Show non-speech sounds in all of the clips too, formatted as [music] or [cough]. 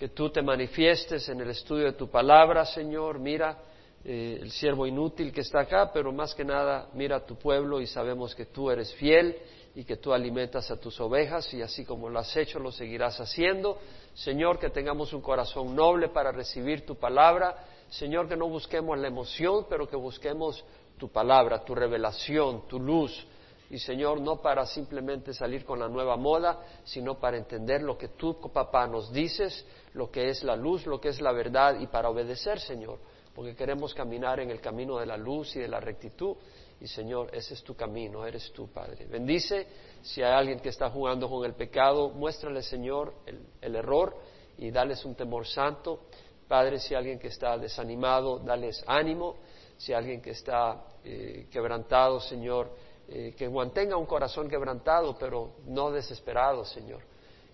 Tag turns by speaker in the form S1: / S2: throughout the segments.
S1: que tú te manifiestes en el estudio de tu palabra, Señor. Mira eh, el siervo inútil que está acá, pero más que nada mira a tu pueblo y sabemos que tú eres fiel y que tú alimentas a tus ovejas y así como lo has hecho lo seguirás haciendo. Señor, que tengamos un corazón noble para recibir tu palabra. Señor, que no busquemos la emoción, pero que busquemos tu palabra, tu revelación, tu luz. Y Señor, no para simplemente salir con la nueva moda, sino para entender lo que tú, papá, nos dices, lo que es la luz, lo que es la verdad y para obedecer, Señor porque queremos caminar en el camino de la luz y de la rectitud. Y Señor, ese es tu camino, eres tú, Padre. Bendice si hay alguien que está jugando con el pecado, muéstrale, Señor, el, error y dales un temor santo. Padre, si hay alguien que está desanimado, dales ánimo. Si hay alguien que está eh, quebrantado, Señor, eh, que mantenga un corazón quebrantado, pero no desesperado, Señor,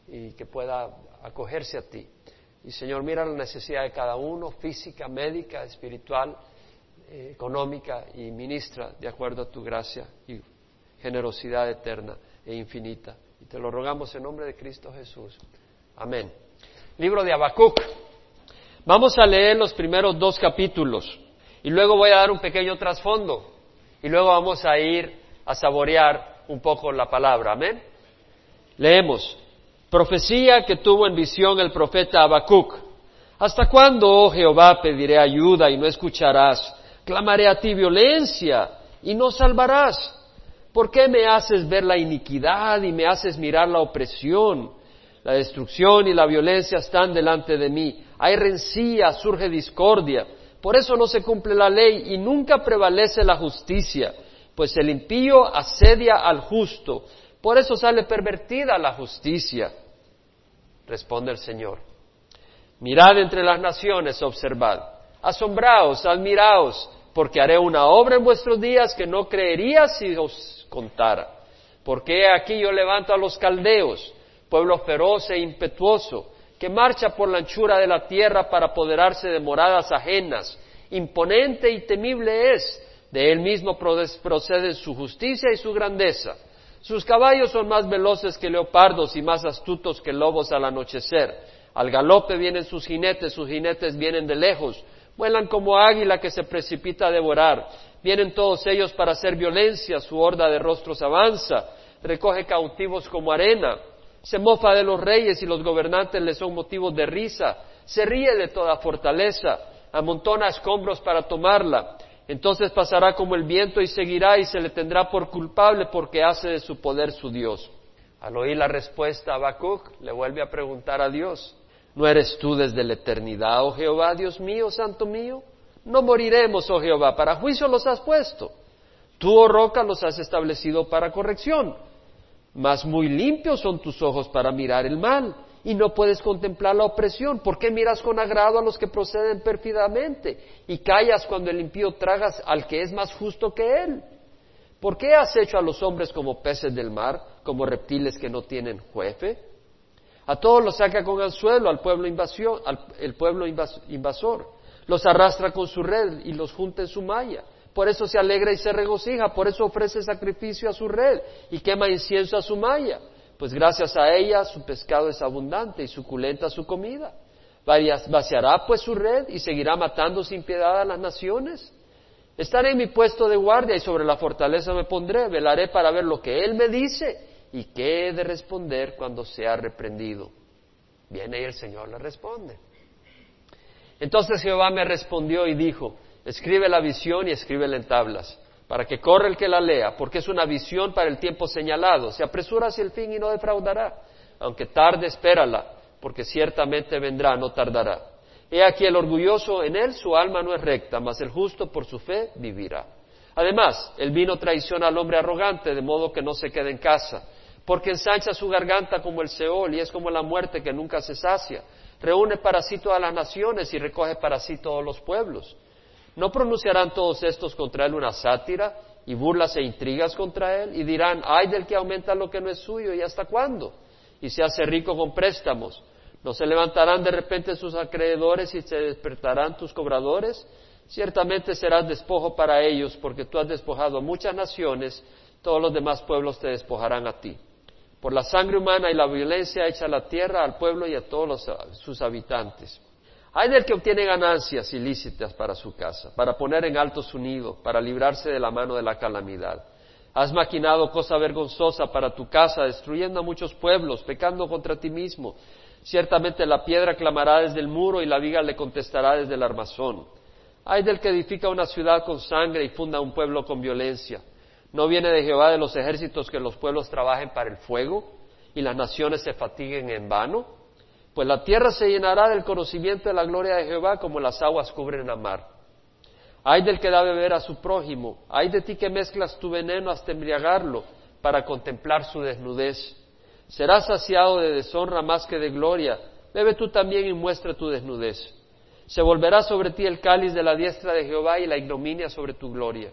S1: y que pueda acogerse a ti. Y Señor, mira la necesidad de cada uno, física, médica, espiritual, eh, económica, y ministra de acuerdo a tu gracia y generosidad eterna e infinita. Y te lo rogamos en nombre de Cristo Jesús. Amén. Libro de Habacuc. Vamos a leer los primeros dos capítulos y luego voy a dar un pequeño trasfondo y luego vamos a ir a saborear un poco la palabra. Amén. Leemos. Profecía que tuvo en visión el profeta Habacuc. ¿Hasta cuándo, oh Jehová, pediré ayuda y no escucharás? Clamaré a ti violencia y no salvarás. ¿Por qué me haces ver la iniquidad y me haces mirar la opresión? La destrucción y la violencia están delante de mí. Hay rencilla, surge discordia. Por eso no se cumple la ley y nunca prevalece la justicia, pues el impío asedia al justo por eso sale pervertida la justicia. Responde el Señor. Mirad entre las naciones, observad. Asombraos, admiraos, porque haré una obra en vuestros días que no creería si os contara. Porque aquí yo levanto a los caldeos, pueblo feroz e impetuoso, que marcha por la anchura de la tierra para apoderarse de moradas ajenas. Imponente y temible es, de él mismo procede su justicia y su grandeza. Sus caballos son más veloces que leopardos y más astutos que lobos al anochecer. Al galope vienen sus jinetes, sus jinetes vienen de lejos, vuelan como águila que se precipita a devorar. Vienen todos ellos para hacer violencia, su horda de rostros avanza, recoge cautivos como arena, se mofa de los reyes y los gobernantes le son motivos de risa, se ríe de toda fortaleza, amontona escombros para tomarla, entonces pasará como el viento y seguirá y se le tendrá por culpable porque hace de su poder su Dios. Al oír la respuesta, Habacuc le vuelve a preguntar a Dios, ¿no eres tú desde la eternidad, oh Jehová, Dios mío, santo mío? No moriremos, oh Jehová, para juicio los has puesto. Tú, oh roca, los has establecido para corrección. Mas muy limpios son tus ojos para mirar el mal y no puedes contemplar la opresión. ¿Por qué miras con agrado a los que proceden pérfidamente y callas cuando el impío tragas al que es más justo que él? ¿Por qué has hecho a los hombres como peces del mar, como reptiles que no tienen juefe? A todos los saca con anzuelo, al pueblo, invasión, al el pueblo invasor. Los arrastra con su red y los junta en su malla. Por eso se alegra y se regocija, por eso ofrece sacrificio a su red y quema incienso a su malla pues gracias a ella su pescado es abundante y suculenta su comida. Vaciará pues su red y seguirá matando sin piedad a las naciones. Estaré en mi puesto de guardia y sobre la fortaleza me pondré, velaré para ver lo que él me dice y qué he de responder cuando sea reprendido. Viene y el Señor le responde. Entonces Jehová me respondió y dijo, escribe la visión y escríbela en tablas para que corra el que la lea, porque es una visión para el tiempo señalado. Se apresura hacia el fin y no defraudará. Aunque tarde, espérala, porque ciertamente vendrá, no tardará. He aquí el orgulloso, en él su alma no es recta, mas el justo por su fe vivirá. Además, el vino traiciona al hombre arrogante, de modo que no se quede en casa, porque ensancha su garganta como el Seol y es como la muerte que nunca se sacia. Reúne para sí todas las naciones y recoge para sí todos los pueblos. ¿No pronunciarán todos estos contra él una sátira y burlas e intrigas contra él? Y dirán, ay del que aumenta lo que no es suyo, ¿y hasta cuándo? Y se hace rico con préstamos. ¿No se levantarán de repente sus acreedores y se despertarán tus cobradores? Ciertamente serás despojo para ellos, porque tú has despojado a muchas naciones, todos los demás pueblos te despojarán a ti. por la sangre humana y la violencia hecha a la tierra, al pueblo y a todos sus habitantes. Hay del que obtiene ganancias ilícitas para su casa, para poner en alto su nido, para librarse de la mano de la calamidad. Has maquinado cosa vergonzosa para tu casa, destruyendo a muchos pueblos, pecando contra ti mismo. Ciertamente la piedra clamará desde el muro y la viga le contestará desde el armazón. Hay del que edifica una ciudad con sangre y funda un pueblo con violencia. ¿No viene de Jehová de los ejércitos que los pueblos trabajen para el fuego y las naciones se fatiguen en vano? Pues la tierra se llenará del conocimiento de la gloria de Jehová como las aguas cubren la mar. Hay del que da beber a su prójimo, hay de ti que mezclas tu veneno hasta embriagarlo para contemplar su desnudez. Serás saciado de deshonra más que de gloria, bebe tú también y muestra tu desnudez. Se volverá sobre ti el cáliz de la diestra de Jehová y la ignominia sobre tu gloria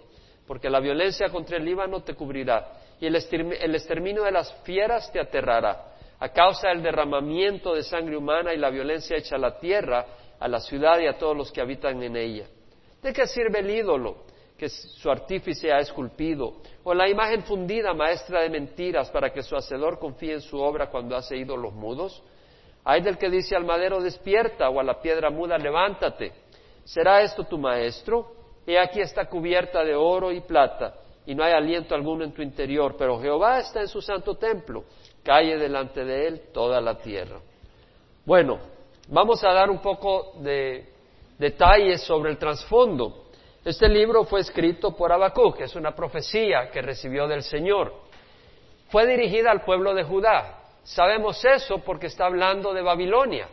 S1: porque la violencia contra el Líbano te cubrirá y el exterminio de las fieras te aterrará. A causa del derramamiento de sangre humana y la violencia hecha a la tierra, a la ciudad y a todos los que habitan en ella. ¿De qué sirve el ídolo que su artífice ha esculpido? ¿O la imagen fundida, maestra de mentiras, para que su hacedor confíe en su obra cuando hace ídolos mudos? Hay del que dice al madero despierta o a la piedra muda levántate. ¿Será esto tu maestro? He aquí está cubierta de oro y plata, y no hay aliento alguno en tu interior, pero Jehová está en su santo templo, calle delante de él toda la tierra. Bueno, vamos a dar un poco de detalles sobre el trasfondo. Este libro fue escrito por Habacuc, que es una profecía que recibió del Señor. Fue dirigida al pueblo de Judá. Sabemos eso porque está hablando de Babilonia.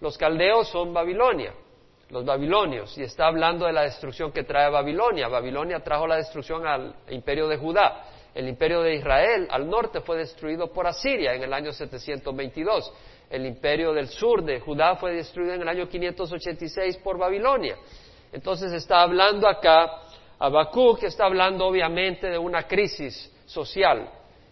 S1: Los caldeos son Babilonia los babilonios, y está hablando de la destrucción que trae Babilonia. Babilonia trajo la destrucción al imperio de Judá. El imperio de Israel al norte fue destruido por Asiria en el año 722. El imperio del sur de Judá fue destruido en el año 586 por Babilonia. Entonces está hablando acá, Habacuc está hablando obviamente de una crisis social,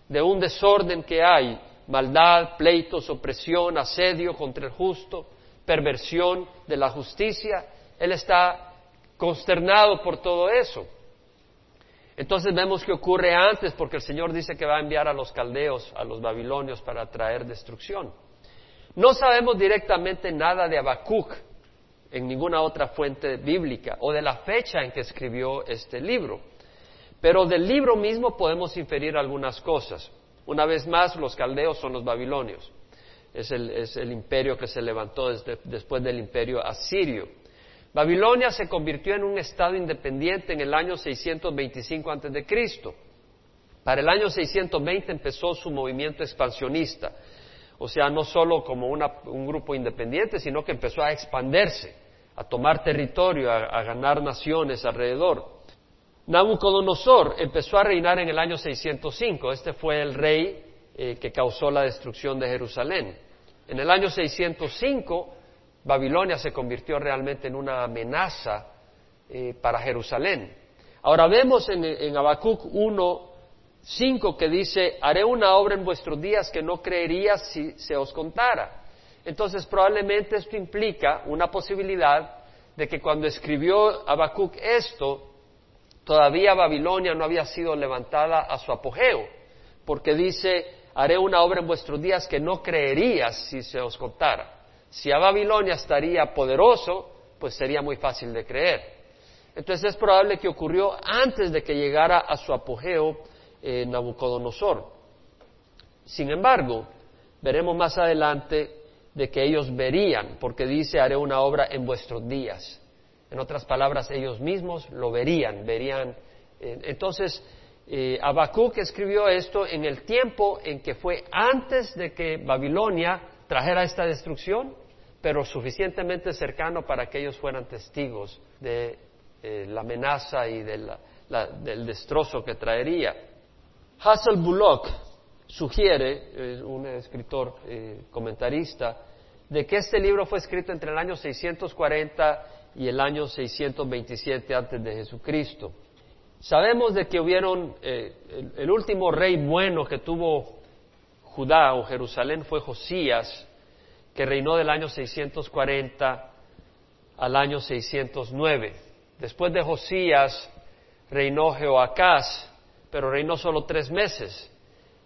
S1: de un desorden que hay, maldad, pleitos, opresión, asedio contra el justo, perversión de la justicia. Él está consternado por todo eso. Entonces vemos que ocurre antes porque el Señor dice que va a enviar a los caldeos, a los babilonios para traer destrucción. No sabemos directamente nada de Habacuc en ninguna otra fuente bíblica o de la fecha en que escribió este libro. Pero del libro mismo podemos inferir algunas cosas. Una vez más, los caldeos son los babilonios es el, imperio que se levantó después del imperio asirio. Babilonia se convirtió en un estado independiente en el año 625 a.C. Para el año 620 empezó su movimiento expansionista, o sea, no solo como un grupo independiente, sino que empezó a expandirse, a tomar territorio, a, ganar naciones alrededor. Nabucodonosor empezó a reinar en el año 605, este fue el rey eh, que causó la destrucción de Jerusalén. En el año 605, Babilonia se convirtió realmente en una amenaza eh, para Jerusalén. Ahora vemos en, Habacuc 1, 5 que dice, haré una obra en vuestros días que no creerías si se os contara. Entonces probablemente esto implica una posibilidad de que cuando escribió Habacuc esto, todavía Babilonia no había sido levantada a su apogeo, porque dice, haré una obra en vuestros días que no creerías si se os contara. Si a Babilonia estaría poderoso, pues sería muy fácil de creer. Entonces es probable que ocurrió antes de que llegara a su apogeo eh, Nabucodonosor. Sin embargo, veremos más adelante de que ellos verían, porque dice haré una obra en vuestros días. En otras palabras, ellos mismos lo verían, verían. Eh, entonces, eh, Habacuc escribió esto en el tiempo en que fue antes de que Babilonia trajera esta destrucción, pero suficientemente cercano para que ellos fueran testigos de eh, la amenaza y del destrozo que traería. Hassel Bullock sugiere, un escritor eh, comentarista, de que este libro fue escrito entre el año 640 y el año 627 antes de Jesucristo. Sabemos de que hubieron, eh, el, último rey bueno que tuvo Judá o Jerusalén fue Josías, que reinó del año 640 al año 609. Después de Josías reinó Jehoacás, pero reinó solo tres meses.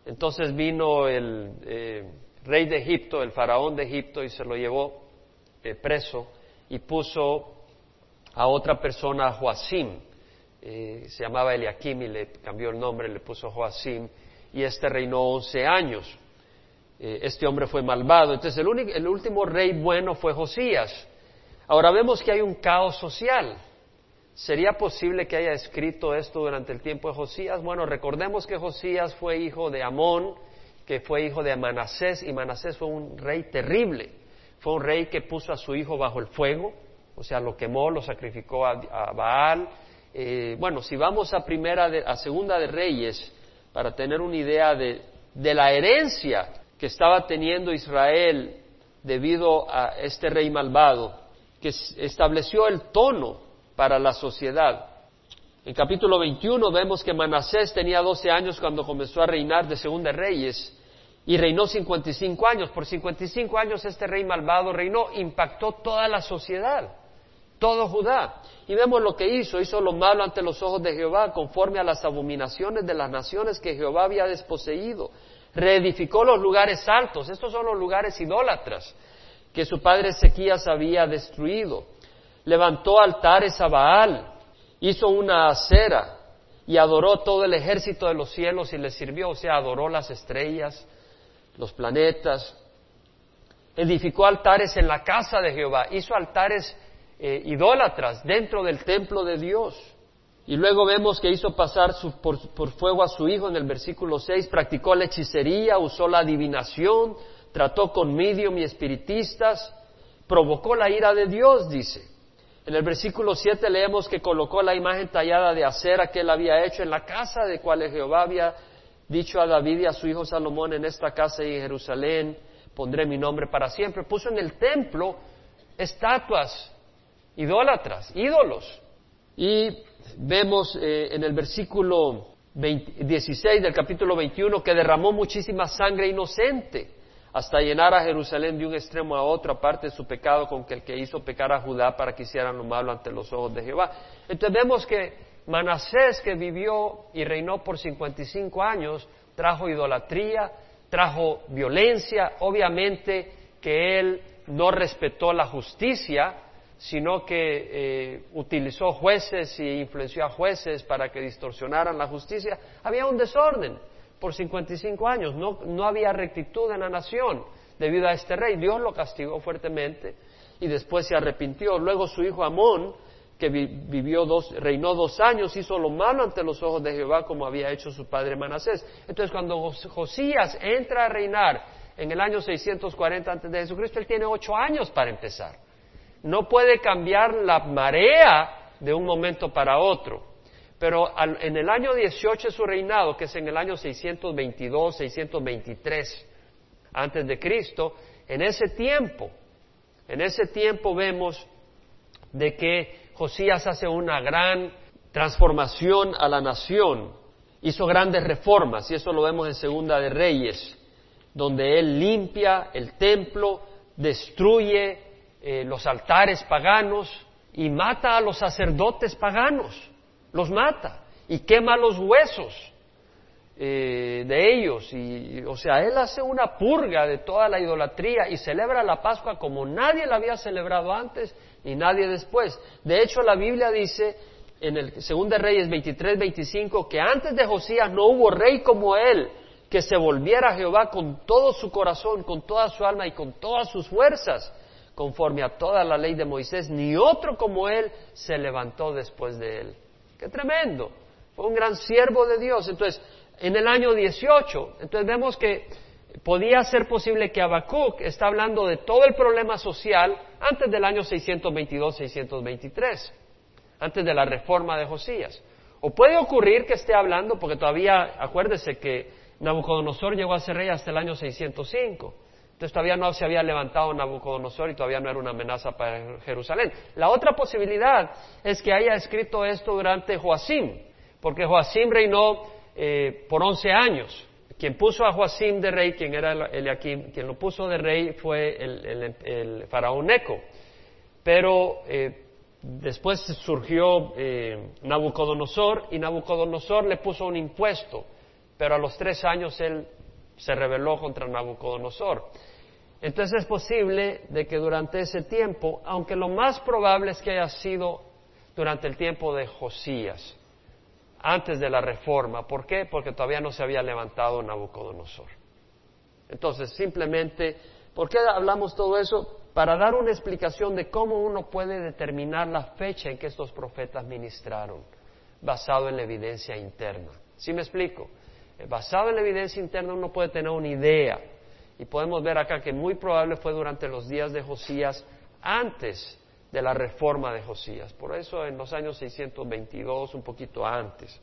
S1: Entonces vino el eh, rey de Egipto, el faraón de Egipto, y se lo llevó eh, preso y puso a otra persona, Joacim, eh, se llamaba Eliakim y le cambió el nombre, le puso Joacim, y este reinó once años. Este hombre fue malvado. Entonces el, el último rey bueno fue Josías. Ahora vemos que hay un caos social. ¿Sería posible que haya escrito esto durante el tiempo de Josías? Bueno, recordemos que Josías fue hijo de Amón, que fue hijo de Manasés, y Manasés fue un rey terrible. Fue un rey que puso a su hijo bajo el fuego, o sea, lo quemó, lo sacrificó a, Baal. Eh, bueno, si vamos a primera, a segunda de Reyes, para tener una idea de, de la herencia que estaba teniendo Israel debido a este rey malvado, que estableció el tono para la sociedad. En capítulo 21 vemos que Manasés tenía 12 años cuando comenzó a reinar de Segunda Reyes y reinó 55 años. Por 55 años este rey malvado reinó, impactó toda la sociedad, todo Judá. Y vemos lo que hizo, hizo lo malo ante los ojos de Jehová, conforme a las abominaciones de las naciones que Jehová había desposeído. Reedificó los lugares altos, estos son los lugares idólatras que su padre Ezequías había destruido. Levantó altares a Baal, hizo una acera y adoró todo el ejército de los cielos y le sirvió, o sea, adoró las estrellas, los planetas, edificó altares en la casa de Jehová, hizo altares eh, idólatras dentro del templo de Dios. Y luego vemos que hizo pasar por, por, fuego a su hijo en el versículo 6, practicó la hechicería, usó la adivinación, trató con medium y espiritistas, provocó la ira de Dios, dice. En el versículo 7 leemos que colocó la imagen tallada de acera que él había hecho en la casa de cual Jehová había dicho a David y a su hijo Salomón, en esta casa y en Jerusalén pondré mi nombre para siempre. Puso en el templo estatuas idólatras, ídolos. Y vemos eh, en el versículo 16 del capítulo 21 que derramó muchísima sangre inocente hasta llenar a Jerusalén de un extremo a otro, aparte de su pecado con que el que hizo pecar a Judá para que hicieran lo malo ante los ojos de Jehová. Entonces vemos que Manasés, que vivió y reinó por 55 años, trajo idolatría, trajo violencia, obviamente que él no respetó la justicia, sino que eh, utilizó jueces y influenció a jueces para que distorsionaran la justicia. Había un desorden por 55 años. No, no había rectitud en la nación debido a este rey. Dios lo castigó fuertemente y después se arrepintió. Luego su hijo Amón, que vivió dos, reinó dos años, hizo lo malo ante los ojos de Jehová como había hecho su padre Manasés. Entonces cuando Josías entra a reinar en el año 640 antes de Jesucristo, él tiene ocho años para empezar. No puede cambiar la marea de un momento para otro. Pero en el año 18 de su reinado, que es en el año 622, 623 antes de Cristo, en ese tiempo, en ese tiempo vemos de que Josías hace una gran transformación a la nación, hizo grandes reformas, y eso lo vemos en Segunda de Reyes, donde él limpia el templo, destruye eh, los altares paganos y mata a los sacerdotes paganos los mata y quema los huesos eh, de ellos. Y, o sea, él hace una purga de toda la idolatría y celebra la Pascua como nadie la había celebrado antes ni nadie después. De hecho, la Biblia dice en el segundo Reyes 23, 25 que antes de Josías no hubo rey como él que se volviera a Jehová con todo su corazón, con toda su alma y con todas sus fuerzas, conforme a toda la ley de Moisés, ni otro como él se levantó después de él. Qué tremendo. Fue un gran siervo de Dios. Entonces, en el año 18, entonces vemos que podía ser posible que Habacuc está hablando de todo el problema social antes del año 622-623, antes de la reforma de Josías. O puede ocurrir que esté hablando, porque todavía, acuérdese que Nabucodonosor llegó a ser rey hasta el año 605. Entonces todavía no se había levantado Nabucodonosor y todavía no era una amenaza para Jerusalén. La otra posibilidad es que haya escrito esto durante Joacim, porque Joacim reinó eh, por 11 años. Quien puso a Joacim de rey, quien era Eliakim, quien lo puso de rey fue el, faraón Neco. Pero eh, después surgió eh, Nabucodonosor y Nabucodonosor le puso un impuesto pero a los tres años él se rebeló contra Nabucodonosor. Entonces es posible de que durante ese tiempo, aunque lo más probable es que haya sido durante el tiempo de Josías, antes de la reforma. ¿Por qué? Porque todavía no se había levantado Nabucodonosor. Entonces, simplemente, ¿por qué hablamos todo eso? Para dar una explicación de cómo uno puede determinar la fecha en que estos profetas ministraron, basado en la evidencia interna. ¿Sí me explico? Eh, basado en la evidencia interna uno puede tener una idea y podemos ver acá que muy probable fue durante los días de Josías antes de la reforma de Josías. Por eso en los años 622, un poquito antes.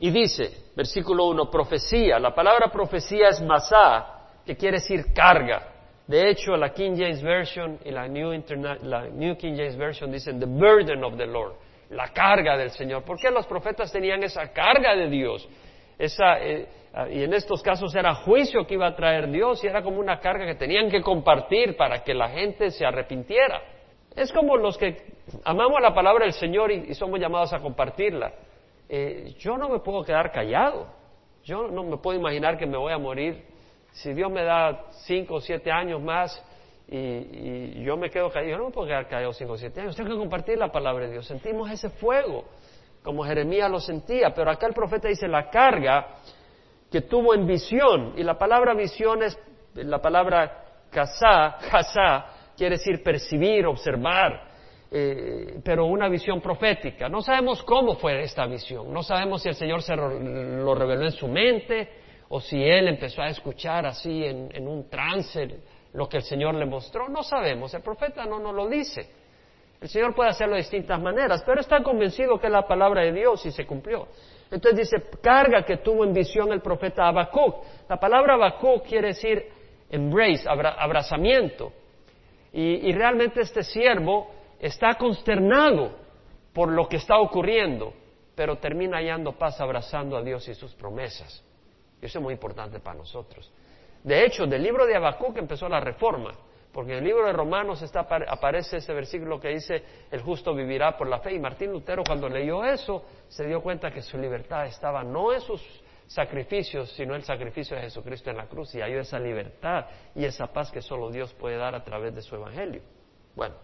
S1: Y dice, versículo 1, profecía. La palabra profecía es masá, que quiere decir carga. De hecho, la King James Version y la New, la New King James Version dicen the burden of the Lord, la carga del Señor. ¿Por qué los profetas tenían esa carga de Dios? Esa, eh, y en estos casos era juicio que iba a traer Dios y era como una carga que tenían que compartir para que la gente se arrepintiera. Es como los que amamos la palabra del Señor y, somos llamados a compartirla. Eh, yo no me puedo quedar callado. Yo no me puedo imaginar que me voy a morir. Si Dios me da cinco o siete años más y, yo me quedo callado, yo no me puedo quedar callado cinco o siete años. Tengo que compartir la palabra de Dios. Sentimos ese fuego, como Jeremías lo sentía. Pero acá el profeta dice la carga que tuvo en visión. Y la palabra visión es la palabra casá, casá, quiere decir percibir, observar, eh, pero una visión profética. No sabemos cómo fue esta visión, no sabemos si el Señor se lo reveló en su mente o si él empezó a escuchar así en, un trance lo que el Señor le mostró, no sabemos, el profeta no nos lo dice. El Señor puede hacerlo de distintas maneras, pero está convencido que es la palabra de Dios y se cumplió. Entonces dice, carga que tuvo en visión el profeta Habacuc. La palabra Habacuc quiere decir embrace, abrazamiento. Y, realmente este siervo está consternado por lo que está ocurriendo, pero termina hallando paz abrazando a Dios y sus promesas. Y eso es muy importante para nosotros. De hecho, del libro de Habacuc empezó la reforma, porque en el libro de Romanos está, aparece ese versículo que dice, el justo vivirá por la fe. Y Martín Lutero cuando leyó eso, se dio cuenta que su libertad estaba no en sus sacrificios, sino el sacrificio de Jesucristo en la cruz y hay esa libertad y esa paz que solo Dios puede dar a través de su evangelio. Bueno,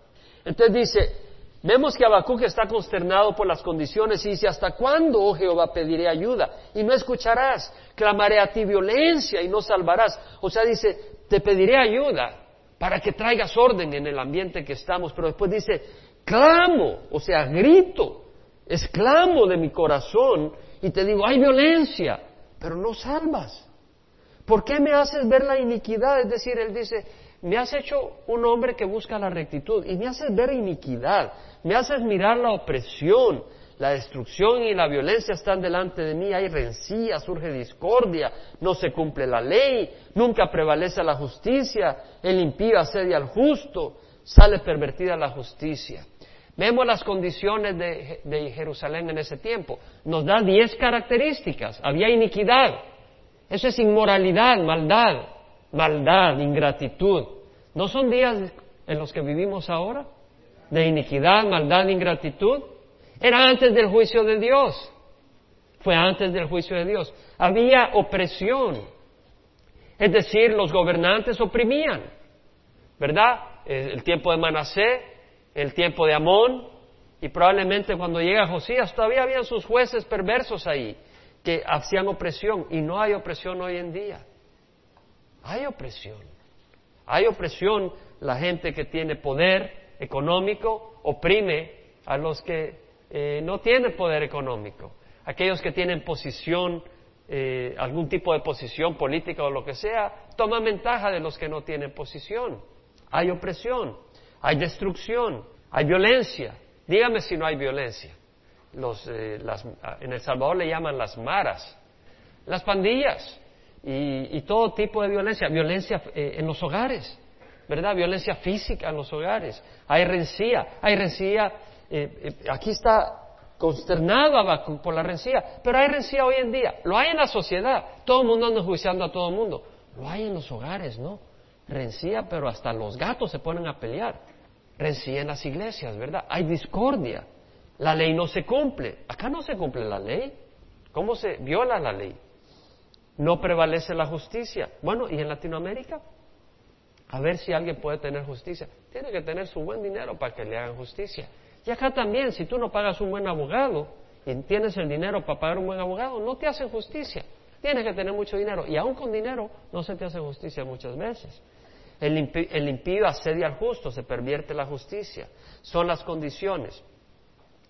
S1: entonces dice, vemos que Habacuc está consternado por las condiciones y dice, ¿hasta cuándo, oh Jehová, pediré ayuda y no escucharás? Clamaré a ti violencia y no salvarás. O sea, dice, te pediré ayuda para que traigas orden en el ambiente que estamos, pero después dice, clamo, o sea, grito, exclamo de mi corazón y te digo, hay violencia, pero no salvas. ¿Por qué me haces ver la iniquidad? Es decir, él dice, me has hecho un hombre que busca la rectitud y me haces ver iniquidad, me haces mirar la opresión, la destrucción y la violencia están delante de mí, hay rencilla, surge discordia, no se cumple la ley, nunca prevalece la justicia, el impío asedia al justo, sale pervertida la justicia. Vemos las condiciones de, Jerusalén en ese tiempo. Nos da diez características. Había iniquidad. Eso es inmoralidad, maldad, maldad, ingratitud. ¿No son días en los que vivimos ahora? De iniquidad, maldad, ingratitud. Era antes del juicio de Dios. Fue antes del juicio de Dios. Había opresión. Es decir, los gobernantes oprimían. ¿Verdad? El tiempo de Manasé el tiempo de Amón, y probablemente cuando llega Josías todavía habían sus jueces perversos ahí que hacían opresión y no hay opresión hoy en día. Hay opresión. Hay opresión, la gente que tiene poder económico oprime a los que eh, no tienen poder económico. Aquellos que tienen posición, eh, algún tipo de posición política o lo que sea, toman ventaja de los que no tienen posición. Hay opresión hay destrucción, hay violencia. Dígame si no hay violencia. Eh, en El Salvador le llaman las maras, las pandillas y, todo tipo de violencia, violencia eh, en los hogares, ¿verdad? Violencia física en los hogares. Hay rencía, hay rencía, eh, aquí está consternado por la rencía, pero hay rencía hoy en día, lo hay en la sociedad, todo el mundo anda juiciando a todo el mundo, lo hay en los hogares, ¿no? rencía, pero hasta los gatos se ponen a pelear. Rencía en las iglesias, ¿verdad? Hay discordia. La ley no se cumple. Acá no se cumple la ley. ¿Cómo se viola la ley? no prevalece la justicia. Bueno, ¿y en Latinoamérica? A ver si alguien puede tener justicia. Tiene que tener su buen dinero para que le hagan justicia. Y acá también, si tú no pagas un buen abogado y tienes el dinero para pagar un buen abogado, no te hacen justicia. Tienes que tener mucho dinero. Y aún con dinero no se te hace justicia muchas veces. El, impío asedia al justo, se pervierte la justicia. Son las condiciones.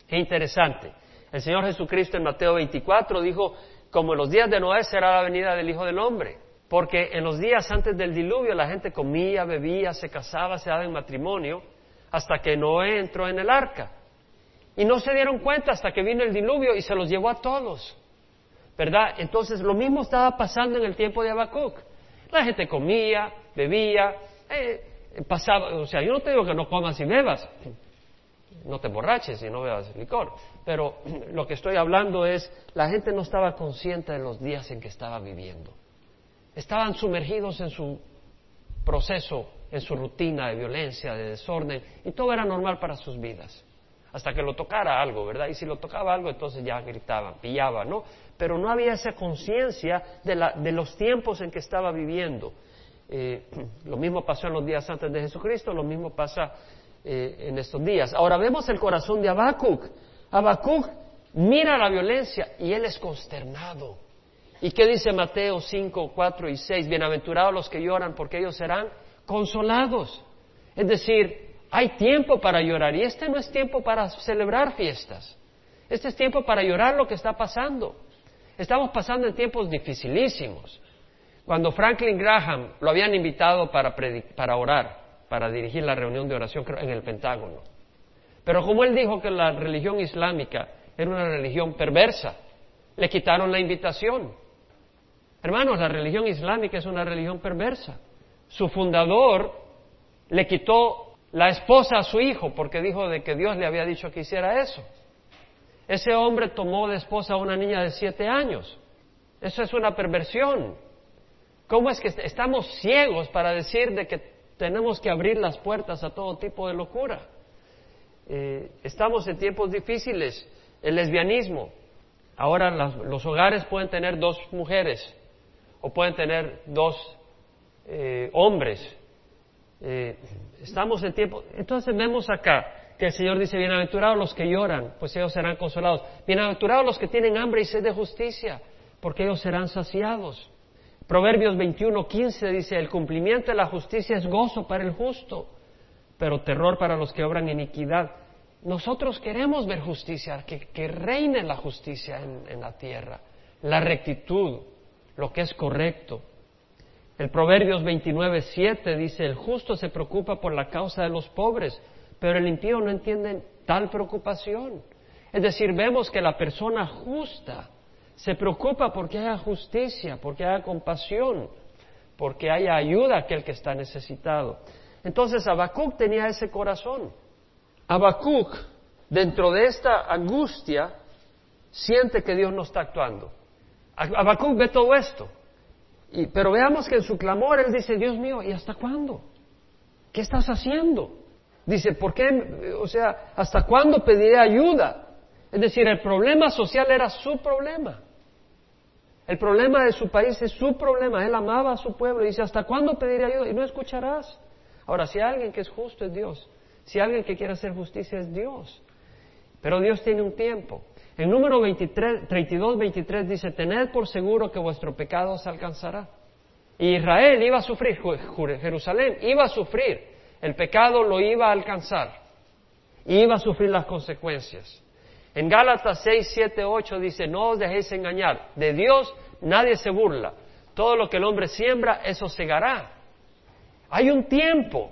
S1: Qué interesante. El Señor Jesucristo en Mateo 24 dijo, como en los días de Noé será la venida del Hijo del Hombre. Porque en los días antes del diluvio la gente comía, bebía, se casaba, se daba en matrimonio, hasta que Noé entró en el arca. Y no se dieron cuenta hasta que vino el diluvio y se los llevó a todos. ¿Verdad? Entonces lo mismo estaba pasando en el tiempo de Habacuc. La gente comía, bebía, eh, pasaba, o sea, yo no te digo que no comas y bebas, no te borraches y no bebas licor, pero [clears throat] lo que estoy hablando es, la gente no estaba consciente de los días en que estaba viviendo. Estaban sumergidos en su proceso, en su rutina de violencia, de desorden, y todo era normal para sus vidas. Hasta que lo tocara algo, ¿verdad? Y si lo tocaba algo, entonces ya gritaban, pillaban, ¿no? Pero no había esa conciencia de, de los tiempos en que estaba viviendo. Eh, [clears throat] lo mismo pasó en los días antes de Jesucristo, lo mismo pasa eh, en estos días. Ahora vemos el corazón de Habacuc. Habacuc mira la violencia y él es consternado. ¿Y qué dice Mateo 5, 4 y 6? Bienaventurados los que lloran porque ellos serán consolados. Es decir, hay tiempo para llorar y este no es tiempo para celebrar fiestas. Este es tiempo para llorar lo que está pasando. Estamos pasando en tiempos dificilísimos. Cuando Franklin Graham lo habían invitado para, para orar, para dirigir la reunión de oración en el Pentágono. Pero como él dijo que la religión islámica era una religión perversa, le quitaron la invitación. Hermanos, la religión islámica es una religión perversa. Su fundador le quitó la esposa a su hijo porque dijo de que Dios le había dicho que hiciera eso. Ese hombre tomó de esposa a una niña de siete años. Eso es una perversión. ¿Cómo es que estamos ciegos para decir de que tenemos que abrir las puertas a todo tipo de locura? Eh, estamos en tiempos difíciles. El lesbianismo. Ahora los hogares pueden tener dos mujeres o pueden tener dos eh, hombres. Eh, estamos en tiempo. Entonces vemos acá que el Señor dice: Bienaventurados los que lloran, pues ellos serán consolados. Bienaventurados los que tienen hambre y sed de justicia, porque ellos serán saciados. Proverbios 21, 15 dice, el cumplimiento de la justicia es gozo para el justo, pero terror para los que obran iniquidad. Nosotros queremos ver justicia, que, reine la justicia en, la tierra, la rectitud, lo que es correcto. El Proverbios 29, 7 dice, el justo se preocupa por la causa de los pobres, pero el impío no entiende tal preocupación. Es decir, vemos que la persona justa se preocupa porque haya justicia, porque haya compasión, porque haya ayuda a aquel que está necesitado. Entonces Habacuc tenía ese corazón. Habacuc, dentro de esta angustia, siente que Dios no está actuando. Habacuc ve todo esto. Y, pero veamos que en su clamor él dice, Dios mío, ¿y hasta cuándo? ¿Qué estás haciendo? Dice, ¿por qué? O sea, ¿hasta cuándo pediré ayuda? Es decir, el problema social era su problema. El problema de su país es su problema. Él amaba a su pueblo y dice, ¿hasta cuándo pediré ayuda? Y no escucharás. Ahora, si hay alguien que es justo es Dios. Si alguien que quiere hacer justicia es Dios. Pero Dios tiene un tiempo. El número 23, 32, 23 dice, tened por seguro que vuestro pecado os alcanzará. Y Israel iba a sufrir, Jerusalén iba a sufrir, el pecado lo iba a alcanzar, iba a sufrir las consecuencias. En Gálatas 6, 7, 8 dice, no os dejéis engañar, de Dios nadie se burla, todo lo que el hombre siembra, eso segará. Hay un tiempo,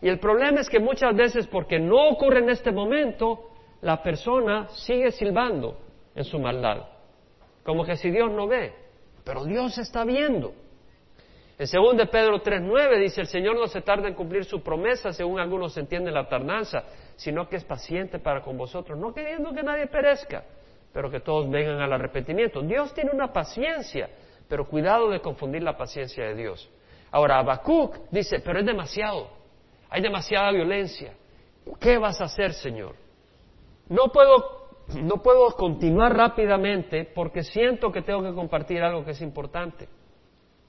S1: y el problema es que muchas veces, porque no ocurre en este momento, la persona sigue silbando en su maldad, como que si Dios no ve, pero Dios está viendo. En 2 de Pedro 3.9 dice, el Señor no se tarda en cumplir su promesa, según algunos entienden la tardanza, sino que es paciente para con vosotros, no queriendo que nadie perezca, pero que todos vengan al arrepentimiento. Dios tiene una paciencia, pero cuidado de confundir la paciencia de Dios. Ahora, Habacuc dice, pero es demasiado, hay demasiada violencia. ¿Qué vas a hacer, Señor? No puedo no puedo continuar rápidamente porque siento que tengo que compartir algo que es importante.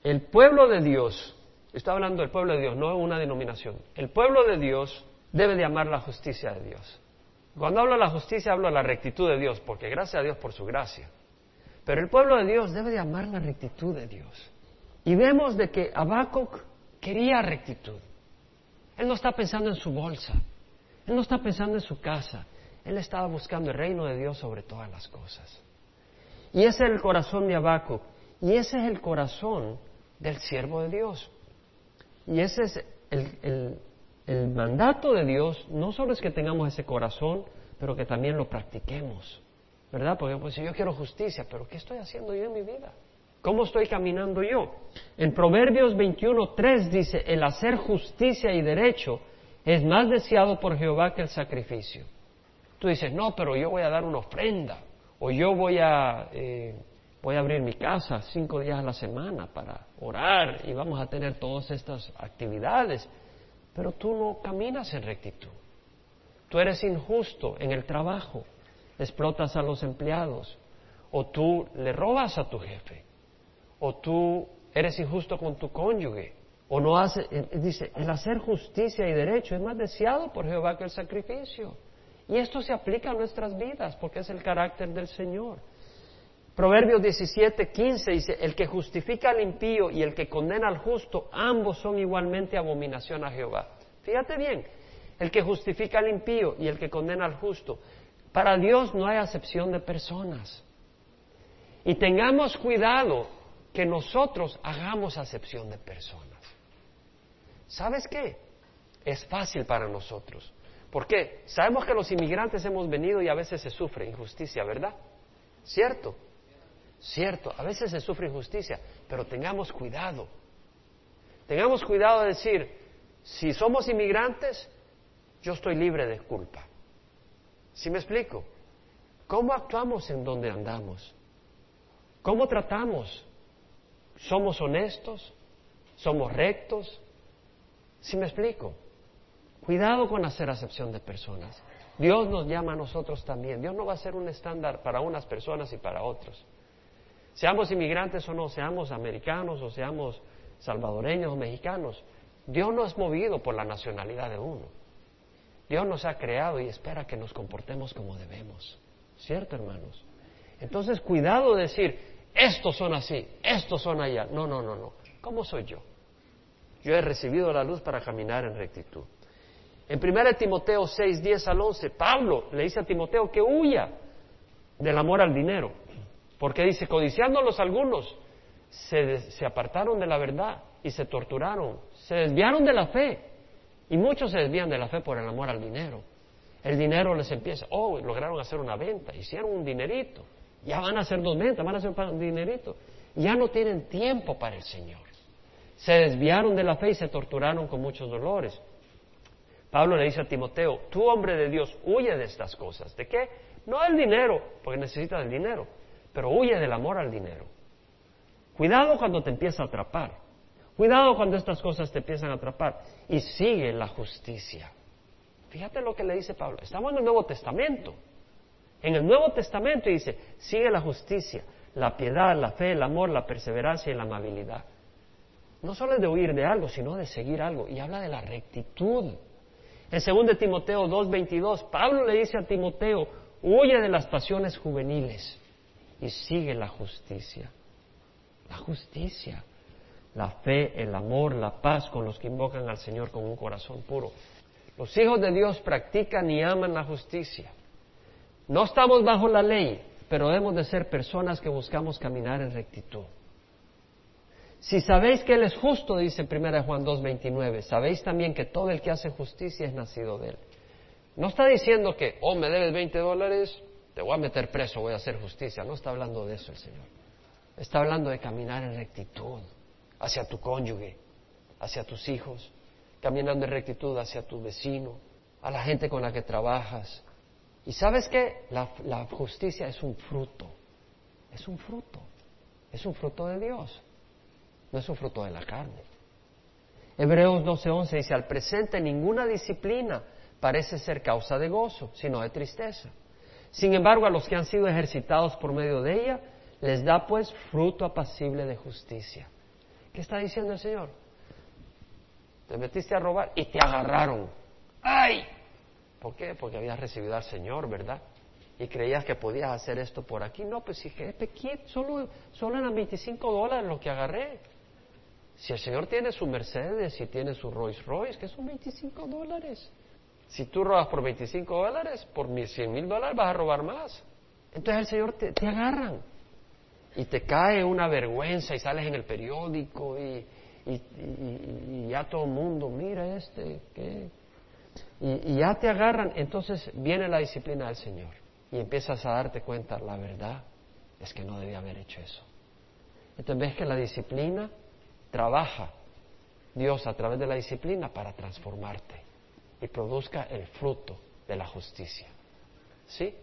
S1: El pueblo de Dios, está hablando del pueblo de Dios, no una denominación. El pueblo de Dios debe de amar la justicia de Dios. Cuando hablo de la justicia hablo de la rectitud de Dios, porque gracias a Dios por su gracia. Pero el pueblo de Dios debe de amar la rectitud de Dios. Y vemos de que Habacuc quería rectitud. Él no está pensando en su bolsa, él no está pensando en su casa, él estaba buscando el reino de Dios sobre todas las cosas. Y ese es el corazón de Habacuc, y ese es el corazón del siervo de Dios. Y ese es el, el mandato de Dios, no solo es que tengamos ese corazón, pero que también lo practiquemos. ¿Verdad? Porque pues, si yo quiero justicia, pero ¿qué estoy haciendo yo en mi vida? ¿Cómo estoy caminando yo? En Proverbios 21.3 dice, el hacer justicia y derecho es más deseado por Jehová que el sacrificio. Tú dices, no, pero yo voy a dar una ofrenda, o yo voy a, eh, voy a abrir mi casa cinco días a la semana para orar y vamos a tener todas estas actividades, pero tú no caminas en rectitud. Tú eres injusto en el trabajo, explotas a los empleados, o tú le robas a tu jefe, o tú eres injusto con tu cónyuge, o no hace, eh, dice, el hacer justicia y derecho es más deseado por Jehová que el sacrificio. Y esto se aplica a nuestras vidas porque es el carácter del Señor. Proverbios 17, 15 dice, el que justifica al impío y el que condena al justo, ambos son igualmente abominación a Jehová. Fíjate bien, el que justifica al impío y el que condena al justo. Para Dios no hay acepción de personas. Y tengamos cuidado que nosotros hagamos acepción de personas. ¿Sabes qué? Es fácil para nosotros. ¿Por qué? Sabemos que los inmigrantes hemos venido y a veces se sufre injusticia, ¿verdad? ¿Cierto? Cierto, a veces se sufre injusticia, pero tengamos cuidado. Tengamos cuidado de decir, si somos inmigrantes, yo estoy libre de culpa. ¿Sí me explico? ¿Cómo actuamos en donde andamos? ¿Cómo tratamos? ¿Somos honestos? ¿Somos rectos? ¿Sí me explico? Cuidado con hacer acepción de personas. Dios nos llama a nosotros también. Dios no va a ser un estándar para unas personas y para otros. Seamos inmigrantes o no, seamos americanos o seamos salvadoreños o mexicanos, Dios no es movido por la nacionalidad de uno. Dios nos ha creado y espera que nos comportemos como debemos. ¿Cierto, hermanos? Entonces, cuidado de decir, estos son así, estos son allá. No, no, no, no. ¿Cómo soy yo? Yo he recibido la luz para caminar en rectitud. En 1 Timoteo 6, 10 al 11, Pablo le dice a Timoteo que huya del amor al dinero. Porque dice, codiciándolos algunos, se, se apartaron de la verdad y se torturaron, se desviaron de la fe. Y muchos se desvían de la fe por el amor al dinero. El dinero les empieza, oh, lograron hacer una venta, hicieron un dinerito, ya van a hacer dos ventas, van a hacer un dinerito. Ya no tienen tiempo para el Señor. Se desviaron de la fe y se torturaron con muchos dolores. Pablo le dice a Timoteo, tú hombre de Dios, huye de estas cosas. ¿De qué? No del dinero, porque necesitas el dinero, pero huye del amor al dinero. Cuidado cuando te empieza a atrapar. Cuidado cuando estas cosas te empiezan a atrapar. Y sigue la justicia. Fíjate lo que le dice Pablo. Estamos en el Nuevo Testamento. En el Nuevo Testamento dice, sigue la justicia, la piedad, la fe, el amor, la perseverancia y la amabilidad. No solo es de huir de algo, sino de seguir algo. Y habla de la rectitud. En 2 Timoteo 2.22, Pablo le dice a Timoteo, huye de las pasiones juveniles y sigue la justicia. La justicia, la fe, el amor, la paz con los que invocan al Señor con un corazón puro. Los hijos de Dios practican y aman la justicia. No estamos bajo la ley, pero debemos de ser personas que buscamos caminar en rectitud. Si sabéis que Él es justo, dice 1 Juan 2.29, sabéis también que todo el que hace justicia es nacido de Él. No está diciendo que, oh, me debes 20 dólares, te voy a meter preso, voy a hacer justicia. No está hablando de eso el Señor. Está hablando de caminar en rectitud hacia tu cónyuge, hacia tus hijos, caminando en rectitud hacia tu vecino, a la gente con la que trabajas. Y sabes que la, la justicia es un fruto, es un fruto, es un fruto de Dios no es un fruto de la carne. Hebreos 12:11 dice, al presente ninguna disciplina parece ser causa de gozo, sino de tristeza. Sin embargo, a los que han sido ejercitados por medio de ella, les da pues fruto apacible de justicia. ¿Qué está diciendo el Señor? Te metiste a robar y te agarraron. ¡Ay! ¿Por qué? Porque habías recibido al Señor, ¿verdad? Y creías que podías hacer esto por aquí. No, pues si es solo, solo eran 25 dólares lo que agarré. Si el Señor tiene su Mercedes y tiene su Rolls Royce, que son 25 dólares. Si tú robas por 25 dólares, por 100 mil dólares vas a robar más. Entonces el Señor te, te agarran y te cae una vergüenza y sales en el periódico y, y, ya todo el mundo, mira este, ¿qué? Y, ya te agarran, entonces viene la disciplina del Señor y empiezas a darte cuenta, la verdad es que no debía haber hecho eso. Entonces ves que la disciplina trabaja Dios a través de la disciplina para transformarte y produzca el fruto de la justicia. ¿Sí?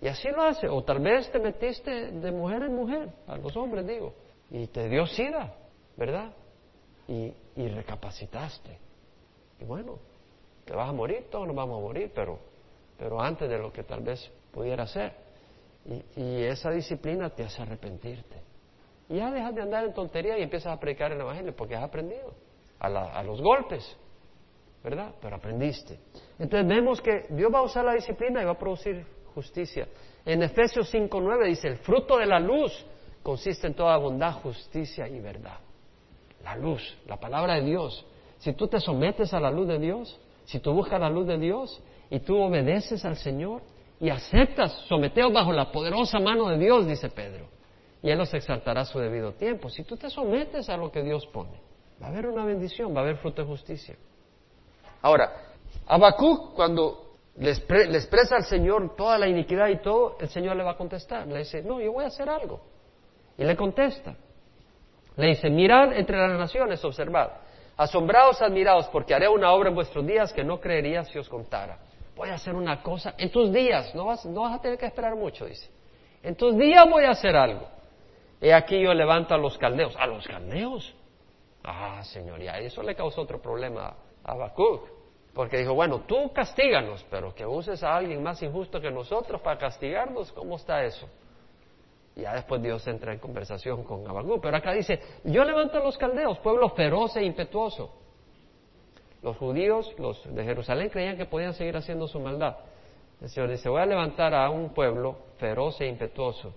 S1: Y así lo hace. O tal vez te metiste de mujer en mujer, a los hombres digo, y te dio sida, ¿verdad? Y, recapacitaste. Y bueno, te vas a morir, todos nos vamos a morir, pero, pero antes de lo que tal vez pudiera ser. Y, y esa disciplina te hace arrepentirte. Y ya dejas de andar en tontería y empiezas a predicar el Evangelio porque has aprendido a, a los golpes, ¿verdad? Pero aprendiste. Entonces vemos que Dios va a usar la disciplina y va a producir justicia. En Efesios 5.9 dice, el fruto de la luz consiste en toda bondad, justicia y verdad. La luz, la palabra de Dios. Si tú te sometes a la luz de Dios, si tú buscas la luz de Dios y tú obedeces al Señor y aceptas, someteos bajo la poderosa mano de Dios, dice Pedro, y Él los exaltará a su debido tiempo. Si tú te sometes a lo que Dios pone, va a haber una bendición, va a haber fruto de justicia. Ahora, Habacuc, cuando le, expresa al Señor toda la iniquidad y todo, el Señor le va a contestar. Le dice, no, yo voy a hacer algo. Y le contesta. Le dice, mirad entre las naciones, observad. Asombrados, admirados, porque haré una obra en vuestros días que no creería si os contara. Voy a hacer una cosa en tus días, no vas, no vas a tener que esperar mucho, dice. En tus días voy a hacer algo. Y aquí yo levanto a los caldeos. ¿A los caldeos? Ah, señoría, eso le causó otro problema a Habacuc. Porque dijo, bueno, tú castíganos, pero que uses a alguien más injusto que nosotros para castigarnos, ¿cómo está eso? Ya después Dios entra en conversación con Abagú. Pero acá dice, yo levanto a los caldeos, pueblo feroz e impetuoso. Los judíos, los de Jerusalén, creían que podían seguir haciendo su maldad. El Señor dice, voy a levantar a un pueblo feroz e impetuoso,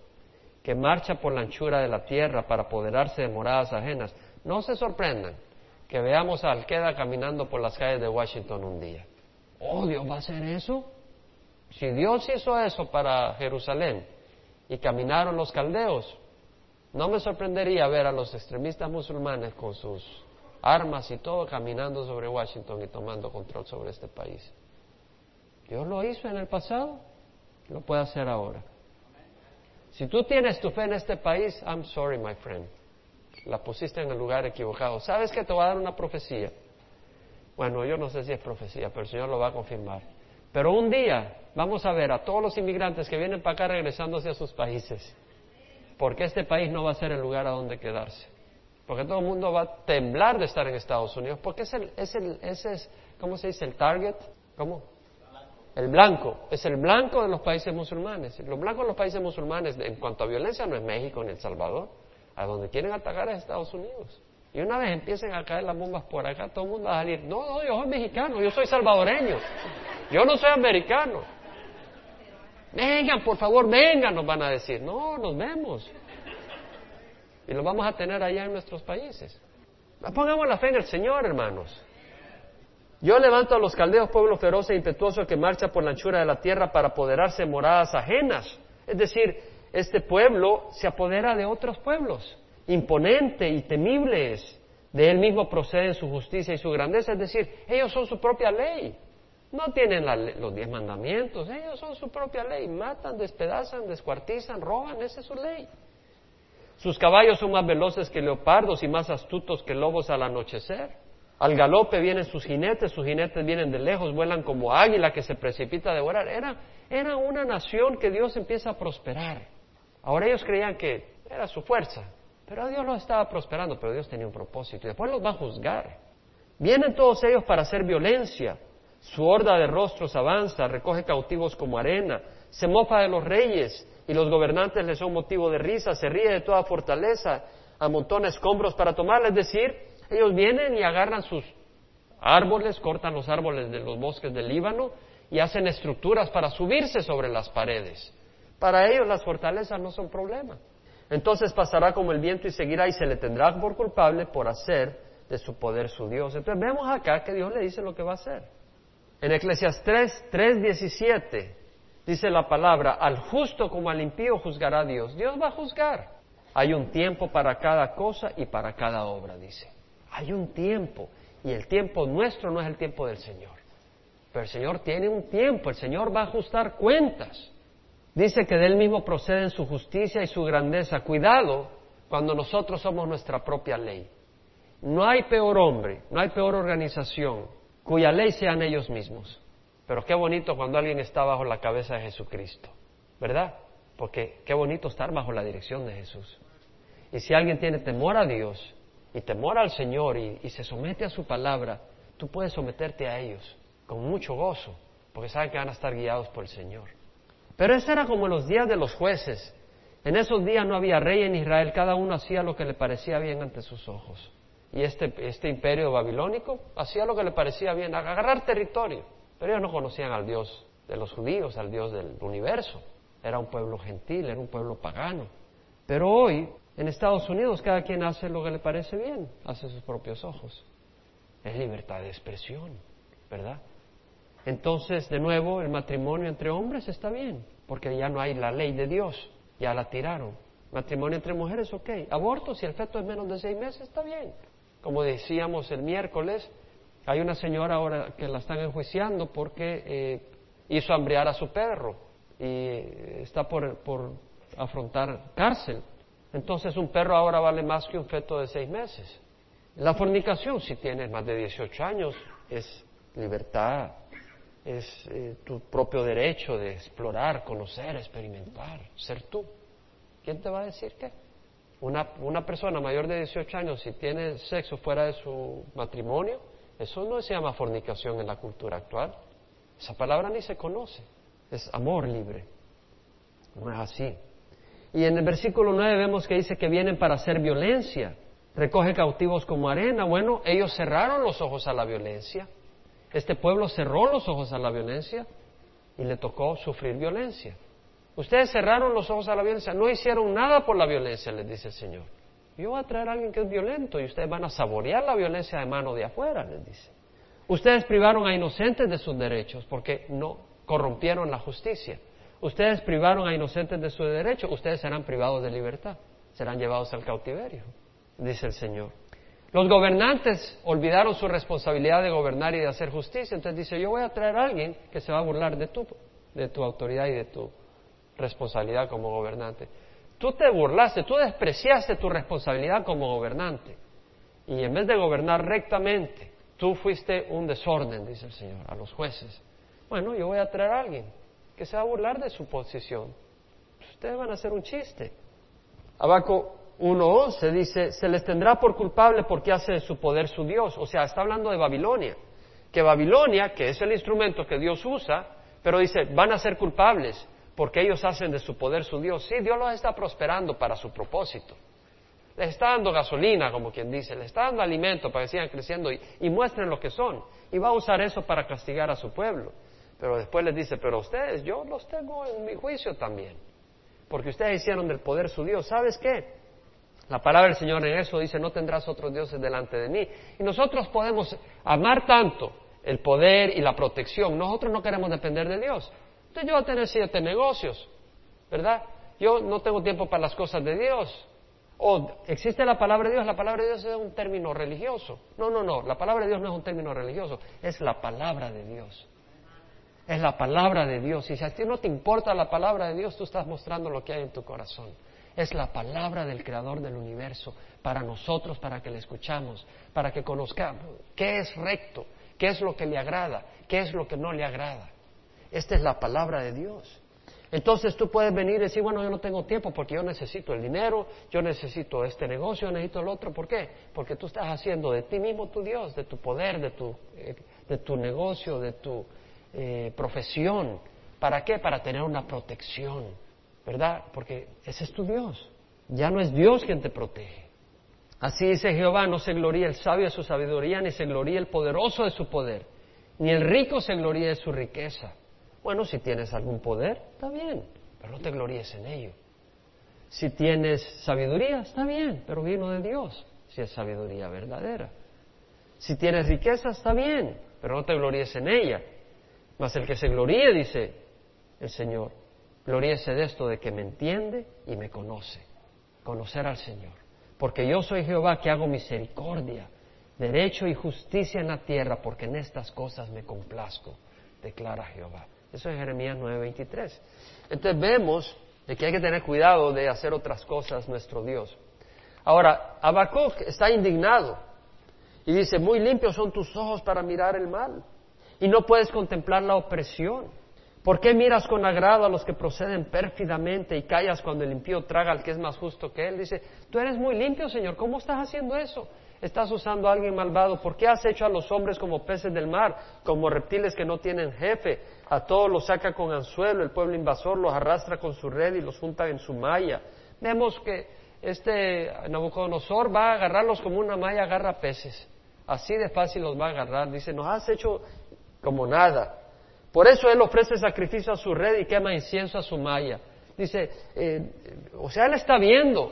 S1: que marcha por la anchura de la tierra para apoderarse de moradas ajenas. No se sorprendan que veamos a Alqueda caminando por las calles de Washington un día. Oh, Dios va a hacer eso. Si Dios hizo eso para Jerusalén y caminaron los caldeos, no me sorprendería ver a los extremistas musulmanes con sus armas y todo caminando sobre Washington y tomando control sobre este país. Dios lo hizo en el pasado, lo puede hacer ahora. Si tú tienes tu fe en este país, I'm sorry, my friend la pusiste en el lugar equivocado. ¿Sabes que te va a dar una profecía? Bueno, yo no sé si es profecía, pero el Señor lo va a confirmar. Pero un día vamos a ver a todos los inmigrantes que vienen para acá regresándose a sus países. Porque este país no va a ser el lugar a donde quedarse. Porque todo el mundo va a temblar de estar en Estados Unidos. Porque es el, es el, ese es, ¿cómo se dice? El target. ¿Cómo? El blanco. Es el blanco de los países musulmanes. Los blancos de los países musulmanes, en cuanto a violencia, no es México ni El Salvador a donde quieren atacar es Estados Unidos. Y una vez empiecen a caer las bombas por acá, todo el mundo va a salir, no, no, yo soy mexicano, yo soy salvadoreño, yo no soy americano. Vengan, por favor, vengan, nos van a decir. No, nos vemos. Y lo vamos a tener allá en nuestros países. Pongamos la fe en el Señor, hermanos. Yo levanto a los caldeos, pueblo feroz e impetuoso que marcha por la anchura de la tierra para apoderarse de moradas ajenas. Es decir, este pueblo se apodera de otros pueblos, imponente y temibles. De él mismo proceden su justicia y su grandeza, es decir, ellos son su propia ley. No tienen los diez mandamientos, ellos son su propia ley. Matan, despedazan, descuartizan, roban, esa es su ley. Sus caballos son más veloces que leopardos y más astutos que lobos al anochecer. Al galope vienen sus jinetes, sus jinetes vienen de lejos, vuelan como águila que se precipita a devorar. Era, era una nación que Dios empieza a prosperar. Ahora ellos creían que era su fuerza, pero Dios los estaba prosperando, pero Dios tenía un propósito y después los va a juzgar. Vienen todos ellos para hacer violencia, Su horda de rostros avanza, recoge cautivos como arena, se mofa de los reyes y los gobernantes le son motivo de risa, se ríe de toda fortaleza, amontona escombros para tomarla, es decir, ellos vienen y agarran sus árboles, cortan los árboles de los bosques del Líbano y hacen estructuras para subirse sobre las paredes. Para ellos las fortalezas no son problema. Entonces pasará como el viento y seguirá y se le tendrá por culpable por hacer de su poder su Dios. Entonces vemos acá que Dios le dice lo que va a hacer. En Eclesiastes 3:17 dice la palabra, al justo como al impío juzgará Dios. Dios va a juzgar. Hay un tiempo para cada cosa y para cada obra, dice. Hay un tiempo. Y el tiempo nuestro no es el tiempo del Señor. Pero el Señor tiene un tiempo. El Señor va a ajustar cuentas. Dice que de Él mismo proceden su justicia y su grandeza. Cuidado cuando nosotros somos nuestra propia ley. No hay peor hombre, no hay peor organización cuya ley sean ellos mismos. Pero qué bonito cuando alguien está bajo la cabeza de Jesucristo, ¿verdad? Porque qué bonito estar bajo la dirección de Jesús. Y si alguien tiene temor a Dios y temor al Señor y, y se somete a su palabra, tú puedes someterte a ellos con mucho gozo, porque saben que van a estar guiados por el Señor. Pero eso era como en los días de los jueces. En esos días no había rey en Israel, cada uno hacía lo que le parecía bien ante sus ojos y este, este imperio babilónico hacía lo que le parecía bien, agarrar territorio. Pero ellos no conocían al Dios de los judíos, al Dios del universo. Era un pueblo gentil, era un pueblo pagano. Pero hoy, en Estados Unidos, cada quien hace lo que le parece bien, hace sus propios ojos. Es libertad de expresión, ¿verdad? Entonces, de nuevo, el matrimonio entre hombres está bien, porque ya no hay la ley de Dios, ya la tiraron. Matrimonio entre mujeres, ok. Aborto, si el feto es menos de seis meses, está bien. Como decíamos el miércoles, hay una señora ahora que la están enjuiciando porque eh, hizo hambrear a su perro y está por, por afrontar cárcel. Entonces un perro ahora vale más que un feto de seis meses. La fornicación, si tienes más de 18 años, es libertad, es eh, tu propio derecho de explorar, conocer, experimentar, ser tú. ¿Quién te va a decir qué? Una, una persona mayor de 18 años, si tiene sexo fuera de su matrimonio, eso no se llama fornicación en la cultura actual. Esa palabra ni se conoce. Es amor libre. No es así. Y en el versículo 9 vemos que dice que vienen para hacer violencia. Recoge cautivos como arena. Bueno, ellos cerraron los ojos a la violencia. Este pueblo cerró los ojos a la violencia y le tocó sufrir violencia. Ustedes cerraron los ojos a la violencia, no hicieron nada por la violencia, les dice el Señor. Yo voy a traer a alguien que es violento y ustedes van a saborear la violencia de mano de afuera, les dice. Ustedes privaron a inocentes de sus derechos porque no corrompieron la justicia. Ustedes privaron a inocentes de sus derechos, ustedes serán privados de libertad, serán llevados al cautiverio, dice el Señor. Los gobernantes olvidaron su responsabilidad de gobernar y de hacer justicia, entonces dice, yo voy a traer a alguien que se va a burlar de tu, de tu autoridad y de tu responsabilidad como gobernante. Tú te burlaste, tú despreciaste tu responsabilidad como gobernante. Y en vez de gobernar rectamente, tú fuiste un desorden, dice el Señor, a los jueces. Bueno, yo voy a traer a alguien que se va a burlar de su posición. Ustedes van a hacer un chiste. Abaco 1.11 dice, se les tendrá por culpable porque hace de su poder su Dios. O sea, está hablando de Babilonia. Que Babilonia, que es el instrumento que Dios usa, pero dice, van a ser culpables porque ellos hacen de su poder su Dios. Sí, Dios los está prosperando para su propósito. Les está dando gasolina, como quien dice, les está dando alimento para que sigan creciendo y, muestren lo que son. Y va a usar eso para castigar a su pueblo. Pero después les dice, pero ustedes, yo los tengo en mi juicio también. Porque ustedes hicieron del poder su Dios. ¿Sabes qué? La palabra del Señor en eso dice, no tendrás otros dioses delante de mí. Y nosotros podemos amar tanto el poder y la protección. Nosotros no queremos depender de Dios. Entonces yo voy a tener siete negocios, ¿verdad? Yo no tengo tiempo para las cosas de Dios. O existe la palabra de Dios, la palabra de Dios es un término religioso. No, no, no, la palabra de Dios no es un término religioso, es la palabra de Dios. Es la palabra de Dios. Y si a ti no te importa la palabra de Dios, tú estás mostrando lo que hay en tu corazón. Es la palabra del Creador del universo para nosotros, para que le escuchamos, para que conozcamos qué es recto, qué es lo que le agrada, qué es lo que no le agrada. Esta es la palabra de Dios. Entonces tú puedes venir y decir, bueno, yo no tengo tiempo porque yo necesito el dinero, yo necesito este negocio, necesito el otro. ¿Por qué? Porque tú estás haciendo de ti mismo tu Dios, de tu poder, de tu, eh, de tu negocio, de tu eh, profesión. ¿Para qué? Para tener una protección, ¿verdad? Porque ese es tu Dios. Ya no es Dios quien te protege. Así dice Jehová, no se gloría el sabio de su sabiduría, ni se gloría el poderoso de su poder, ni el rico se gloría de su riqueza. Bueno, si tienes algún poder, está bien, pero no te gloríes en ello. Si tienes sabiduría, está bien, pero vino de Dios, si es sabiduría verdadera. Si tienes riqueza, está bien, pero no te gloríes en ella. Mas el que se gloríe, dice el Señor, gloríese de esto, de que me entiende y me conoce. Conocer al Señor. Porque yo soy Jehová que hago misericordia, derecho y justicia en la tierra, porque en estas cosas me complazco, declara Jehová. Eso es Jeremías 9:23. Entonces vemos de que hay que tener cuidado de hacer otras cosas nuestro Dios. Ahora, Habacuc está indignado y dice, muy limpios son tus ojos para mirar el mal y no puedes contemplar la opresión. ¿Por qué miras con agrado a los que proceden pérfidamente y callas cuando el impío traga al que es más justo que él? Dice, tú eres muy limpio, Señor, ¿cómo estás haciendo eso? Estás usando a alguien malvado. ¿Por qué has hecho a los hombres como peces del mar, como reptiles que no tienen jefe? A todos los saca con anzuelo, el pueblo invasor los arrastra con su red y los junta en su malla. Vemos que este Nabucodonosor va a agarrarlos como una malla agarra peces. Así de fácil los va a agarrar. Dice, nos has hecho como nada. Por eso él ofrece sacrificio a su red y quema incienso a su malla. Dice, eh, o sea, él está viendo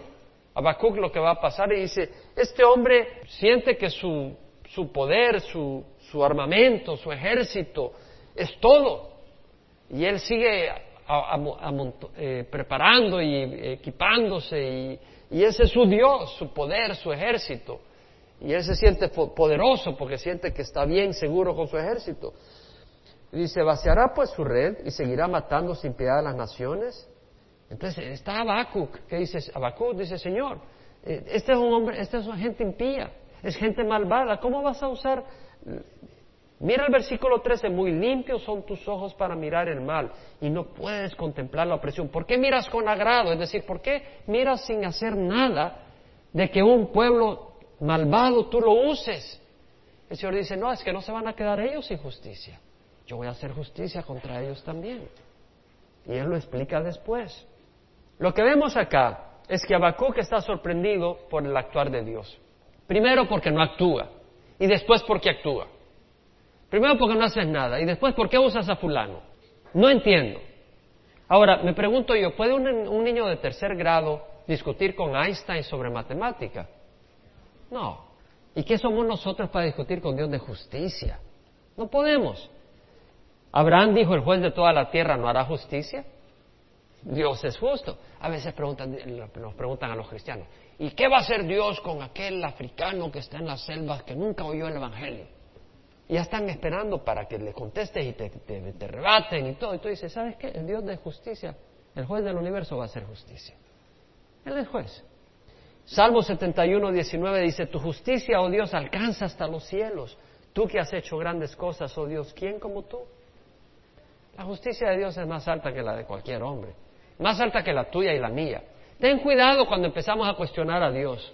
S1: a Habacuc lo que va a pasar y dice, este hombre siente que su, su poder, su, su, armamento, su ejército es todo. Y él sigue eh, preparando y equipándose y, y ese es su Dios, su poder, su ejército. Y él se siente poderoso porque siente que está bien seguro con su ejército. Y dice, vaciará pues su red y seguirá matando sin piedad a las naciones. Entonces está Habacuc, ¿qué dice Habacuc? Dice, Señor, eh, este es un hombre, esta es una gente impía, es gente malvada, ¿cómo vas a usar? Mira el versículo 13, muy limpios son tus ojos para mirar el mal y no puedes contemplar la opresión. ¿Por qué miras con agrado? Es decir, ¿por qué miras sin hacer nada de que un pueblo malvado tú lo uses? El Señor dice, no, es que no se van a quedar ellos sin justicia. Yo voy a hacer justicia contra ellos también. Y Él lo explica después. Lo que vemos acá es que Habacuc está sorprendido por el actuar de Dios. Primero porque no actúa y después porque actúa. Primero porque no haces nada y después porque usas a fulano. No entiendo. Ahora, me pregunto yo, ¿puede un, un niño de tercer grado discutir con Einstein sobre matemática? No. ¿Y qué somos nosotros para discutir con Dios de justicia? No podemos. Abraham dijo, el juez de toda la tierra no hará justicia. Dios es justo. A veces preguntan, nos preguntan a los cristianos, ¿y qué va a hacer Dios con aquel africano que está en las selvas que nunca oyó el Evangelio? Y ya están esperando para que le contestes y te, te, rebaten y todo. Y tú dices, ¿sabes qué? El Dios de justicia, el juez del universo va a hacer justicia. Él es juez. Salmo 71, 19 dice, tu justicia, oh Dios, alcanza hasta los cielos. Tú que has hecho grandes cosas, oh Dios, ¿quién como tú? La justicia de Dios es más alta que la de cualquier hombre, más alta que la tuya y la mía. Ten cuidado cuando empezamos a cuestionar a Dios.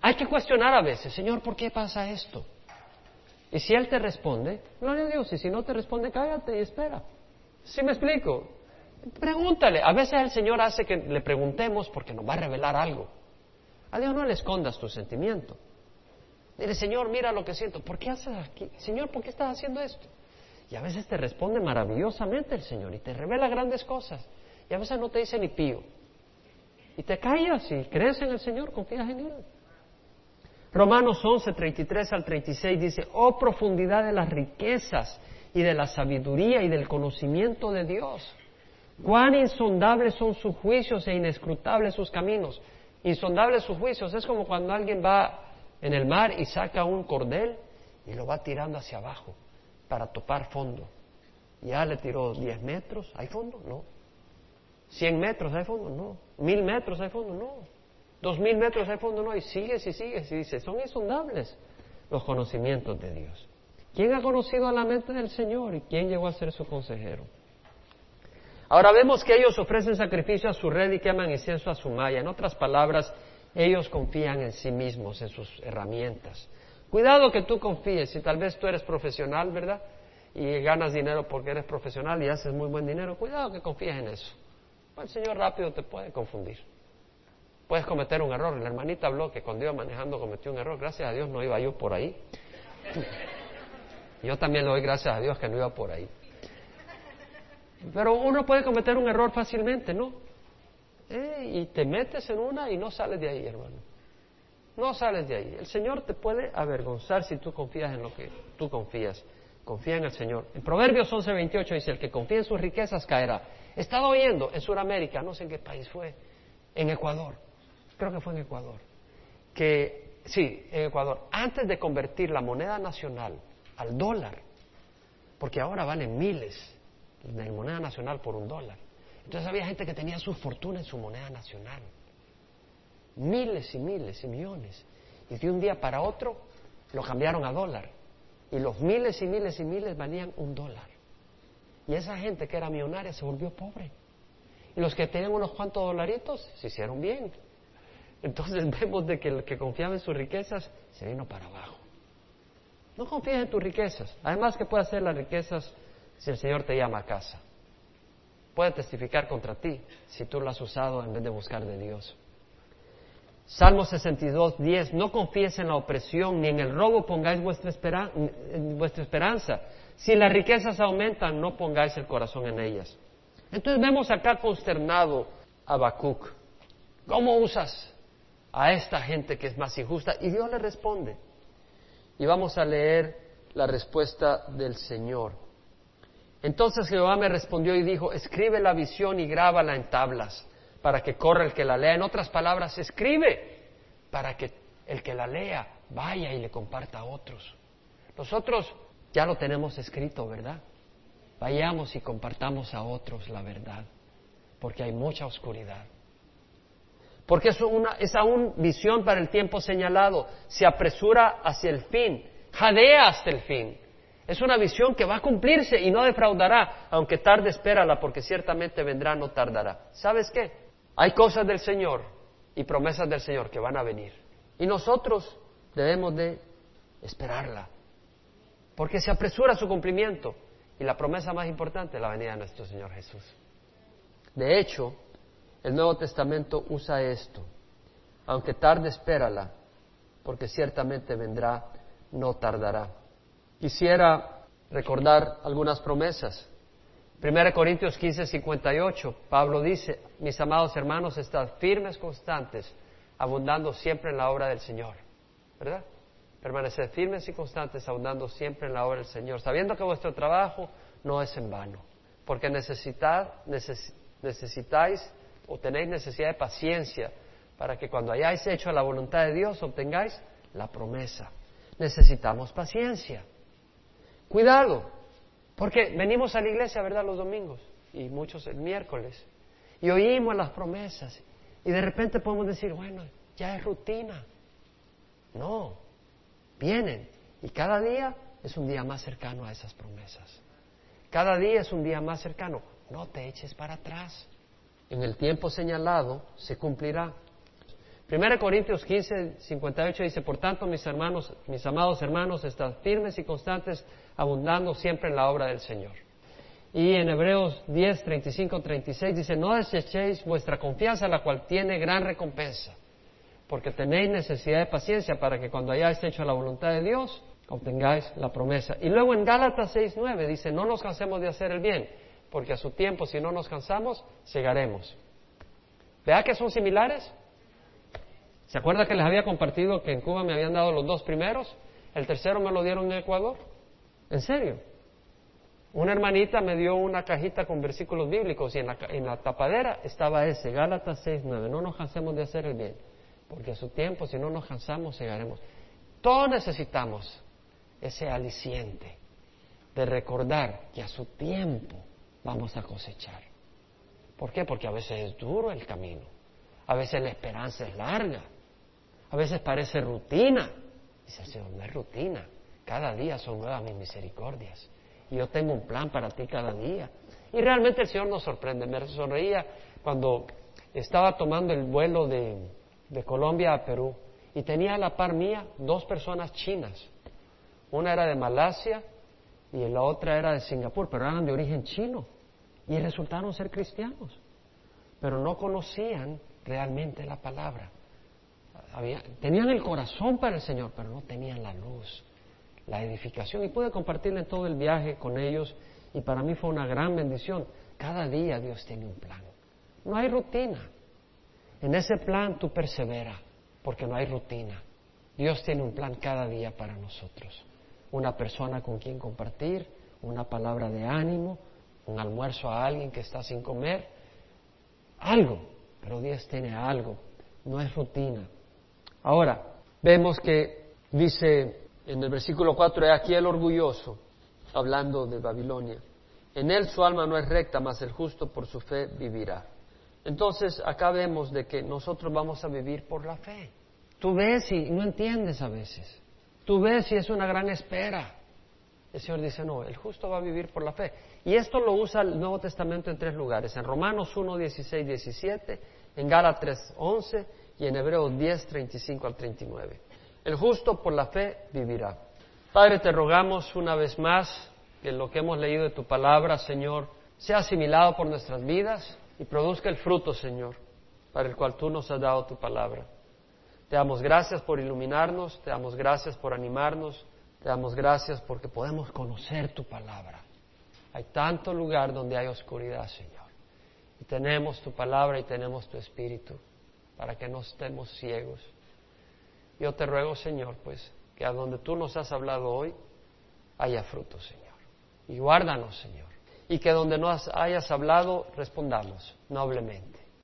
S1: Hay que cuestionar a veces, Señor, ¿por qué pasa esto? Y si Él te responde, gloria a Dios, y si no te responde, cállate y espera. ¿Sí me explico? Pregúntale. A veces el Señor hace que le preguntemos porque nos va a revelar algo. A Dios no le escondas tu sentimiento. Dile, Señor, mira lo que siento. ¿Por qué haces aquí? Señor, ¿por qué estás haciendo esto? Y a veces te responde maravillosamente el Señor y te revela grandes cosas. Y a veces no te dice ni pío. Y te callas y crees en el Señor, confías en Él. Romanos 11, 33 al 36 dice, oh profundidad de las riquezas y de la sabiduría y del conocimiento de Dios. Cuán insondables son sus juicios e inescrutables sus caminos. Insondables sus juicios es como cuando alguien va en el mar y saca un cordel y lo va tirando hacia abajo para topar fondo. Ya le tiró 10 metros, ¿hay fondo? No. 100 metros, ¿hay fondo? No. ¿Mil metros, hay fondo? No. ¿Dos mil metros, hay fondo? No. Y sigues y sigues y dices, son insondables los conocimientos de Dios. ¿Quién ha conocido a la mente del Señor y quién llegó a ser su consejero? Ahora vemos que ellos ofrecen sacrificio a su red y queman incienso a su malla. En otras palabras, ellos confían en sí mismos, en sus herramientas. Cuidado que tú confíes, si tal vez tú eres profesional, ¿verdad? Y ganas dinero porque eres profesional y haces muy buen dinero, cuidado que confíes en eso. El Señor rápido te puede confundir. Puedes cometer un error. La hermanita habló que cuando iba manejando cometió un error. Gracias a Dios no iba yo por ahí. [laughs] Yo también le doy gracias a Dios que no iba por ahí. Pero uno puede cometer un error fácilmente, ¿no? Eh, y te metes en una y no sales de ahí, hermano. No sales de ahí. El Señor te puede avergonzar si tú confías en lo que tú confías. Confía en el Señor. En Proverbios 11:28 dice, el que confía en sus riquezas caerá. He estado oyendo en Sudamérica, no sé en qué país fue, en Ecuador, creo que fue en Ecuador, que, sí, en Ecuador, antes de convertir la moneda nacional al dólar, porque ahora valen miles de moneda nacional por un dólar. Entonces había gente que tenía su fortuna en su moneda nacional miles y miles y millones. Y de un día para otro lo cambiaron a dólar. Y los miles y miles y miles valían un dólar. Y esa gente que era millonaria se volvió pobre. Y los que tenían unos cuantos dolaritos se hicieron bien. Entonces [laughs] vemos de que el que confiaba en sus riquezas se vino para abajo. No confíes en tus riquezas. Además que puede hacer las riquezas si el Señor te llama a casa. Puede testificar contra ti si tú lo has usado en vez de buscar de Dios. Salmo 62, 10, no confíes en la opresión ni en el robo pongáis vuestra, vuestra esperanza. Si las riquezas aumentan, no pongáis el corazón en ellas. Entonces vemos acá consternado a Habacuc. ¿Cómo usas a esta gente que es más injusta? Y Dios le responde. Y vamos a leer la respuesta del Señor. Entonces Jehová me respondió y dijo, escribe la visión y grábala en tablas para que corra el que la lea. En otras palabras, escribe para que el que la lea vaya y le comparta a otros. Nosotros ya lo tenemos escrito, ¿verdad? Vayamos y compartamos a otros la verdad, porque hay mucha oscuridad. Porque es, una, es aún visión para el tiempo señalado, se apresura hacia el fin, jadea hasta el fin. Es una visión que va a cumplirse y no defraudará, aunque tarde espérala, porque ciertamente vendrá, no tardará. ¿Sabes qué? Hay cosas del Señor y promesas del Señor que van a venir. Y nosotros debemos de esperarla. Porque se apresura su cumplimiento. Y la promesa más importante es la venida de nuestro Señor Jesús. De hecho, el Nuevo Testamento usa esto. Aunque tarde, espérala, porque ciertamente vendrá, no tardará. Quisiera recordar algunas promesas. 1 Corintios 15, 58, Pablo dice, mis amados hermanos, estad firmes, constantes, abundando siempre en la obra del Señor. ¿Verdad? Permanecer firmes y constantes, abundando siempre en la obra del Señor, sabiendo que vuestro trabajo no es en vano, porque necesitáis o tenéis necesidad de paciencia para que cuando hayáis hecho la voluntad de Dios obtengáis la promesa. Necesitamos paciencia. Cuidado, porque venimos a la iglesia, ¿verdad?, los domingos y muchos el miércoles. Y oímos las promesas. Y de repente podemos decir, bueno, ya es rutina. No, vienen. Y cada día es un día más cercano a esas promesas. Cada día es un día más cercano. No te eches para atrás. En el tiempo señalado se cumplirá. 1 Corintios 15, 58 dice, por tanto, mis hermanos, mis amados hermanos, estad firmes y constantes, abundando siempre en la obra del Señor. Y en Hebreos 10, 35, 36 dice, no desechéis vuestra confianza, la cual tiene gran recompensa, porque tenéis necesidad de paciencia para que cuando hayáis hecho la voluntad de Dios, obtengáis la promesa. Y luego en Gálatas 6, 9 dice, no nos cansemos de hacer el bien, porque a su tiempo, si no nos cansamos, llegaremos. ¿Vea que son similares? ¿Se acuerda que les había compartido que en Cuba me habían dado los dos primeros? El tercero me lo dieron en Ecuador. ¿En serio? Una hermanita me dio una cajita con versículos bíblicos y en la, tapadera estaba ese, Gálatas 6.9. No nos cansemos de hacer el bien, porque a su tiempo, si no nos cansamos, llegaremos. Todos necesitamos ese aliciente de recordar que a su tiempo vamos a cosechar. ¿Por qué? Porque a veces es duro el camino, a veces la esperanza es larga, a veces parece rutina. Dice el Señor, no es rutina. Cada día son nuevas mis misericordias. Y yo tengo un plan para ti cada día. Y realmente el Señor nos sorprende. Me sonreía cuando estaba tomando el vuelo de, Colombia a Perú. y tenía a la par mía dos personas chinas. Una era de Malasia y la otra era de Singapur, pero eran de origen chino y resultaron ser cristianos, pero no conocían realmente la palabra. Tenían el corazón para el Señor, pero no tenían la luz, la edificación. Y pude compartir en todo el viaje con ellos y para mí fue una gran bendición. Cada día Dios tiene un plan. No hay rutina. En ese plan tú perseveras, porque no hay rutina. Dios tiene un plan cada día para nosotros. Una persona con quien compartir, una palabra de ánimo, un almuerzo a alguien que está sin comer, algo. Pero Dios tiene algo, no es rutina. Ahora, vemos que dice en el versículo 4, he aquí el orgulloso, hablando de Babilonia. En él su alma no es recta, mas el justo por su fe vivirá. Entonces, acá vemos de que nosotros vamos a vivir por la fe. Tú ves y no entiendes a veces. Tú ves y es una gran espera. El Señor dice, no, el justo va a vivir por la fe. Y esto lo usa el Nuevo Testamento en tres lugares. En Romanos 1, 16, 17, en Gálatas 11 y en Hebreos 10, 35 al 39. El justo por la fe vivirá. Padre, te rogamos una vez más que lo que hemos leído de tu palabra, Señor, sea asimilado por nuestras vidas y produzca el fruto, Señor, para el cual tú nos has dado tu palabra. Te damos gracias por iluminarnos, te damos gracias por animarnos, te damos gracias porque podemos conocer tu palabra. Hay tanto lugar donde hay oscuridad, Señor. Y tenemos tu palabra y tenemos tu espíritu para que no estemos ciegos. Yo te ruego, Señor, pues, que a donde tú nos has hablado hoy haya fruto, Señor. Y guárdanos, Señor. Y que donde nos hayas hablado, respondamos noblemente.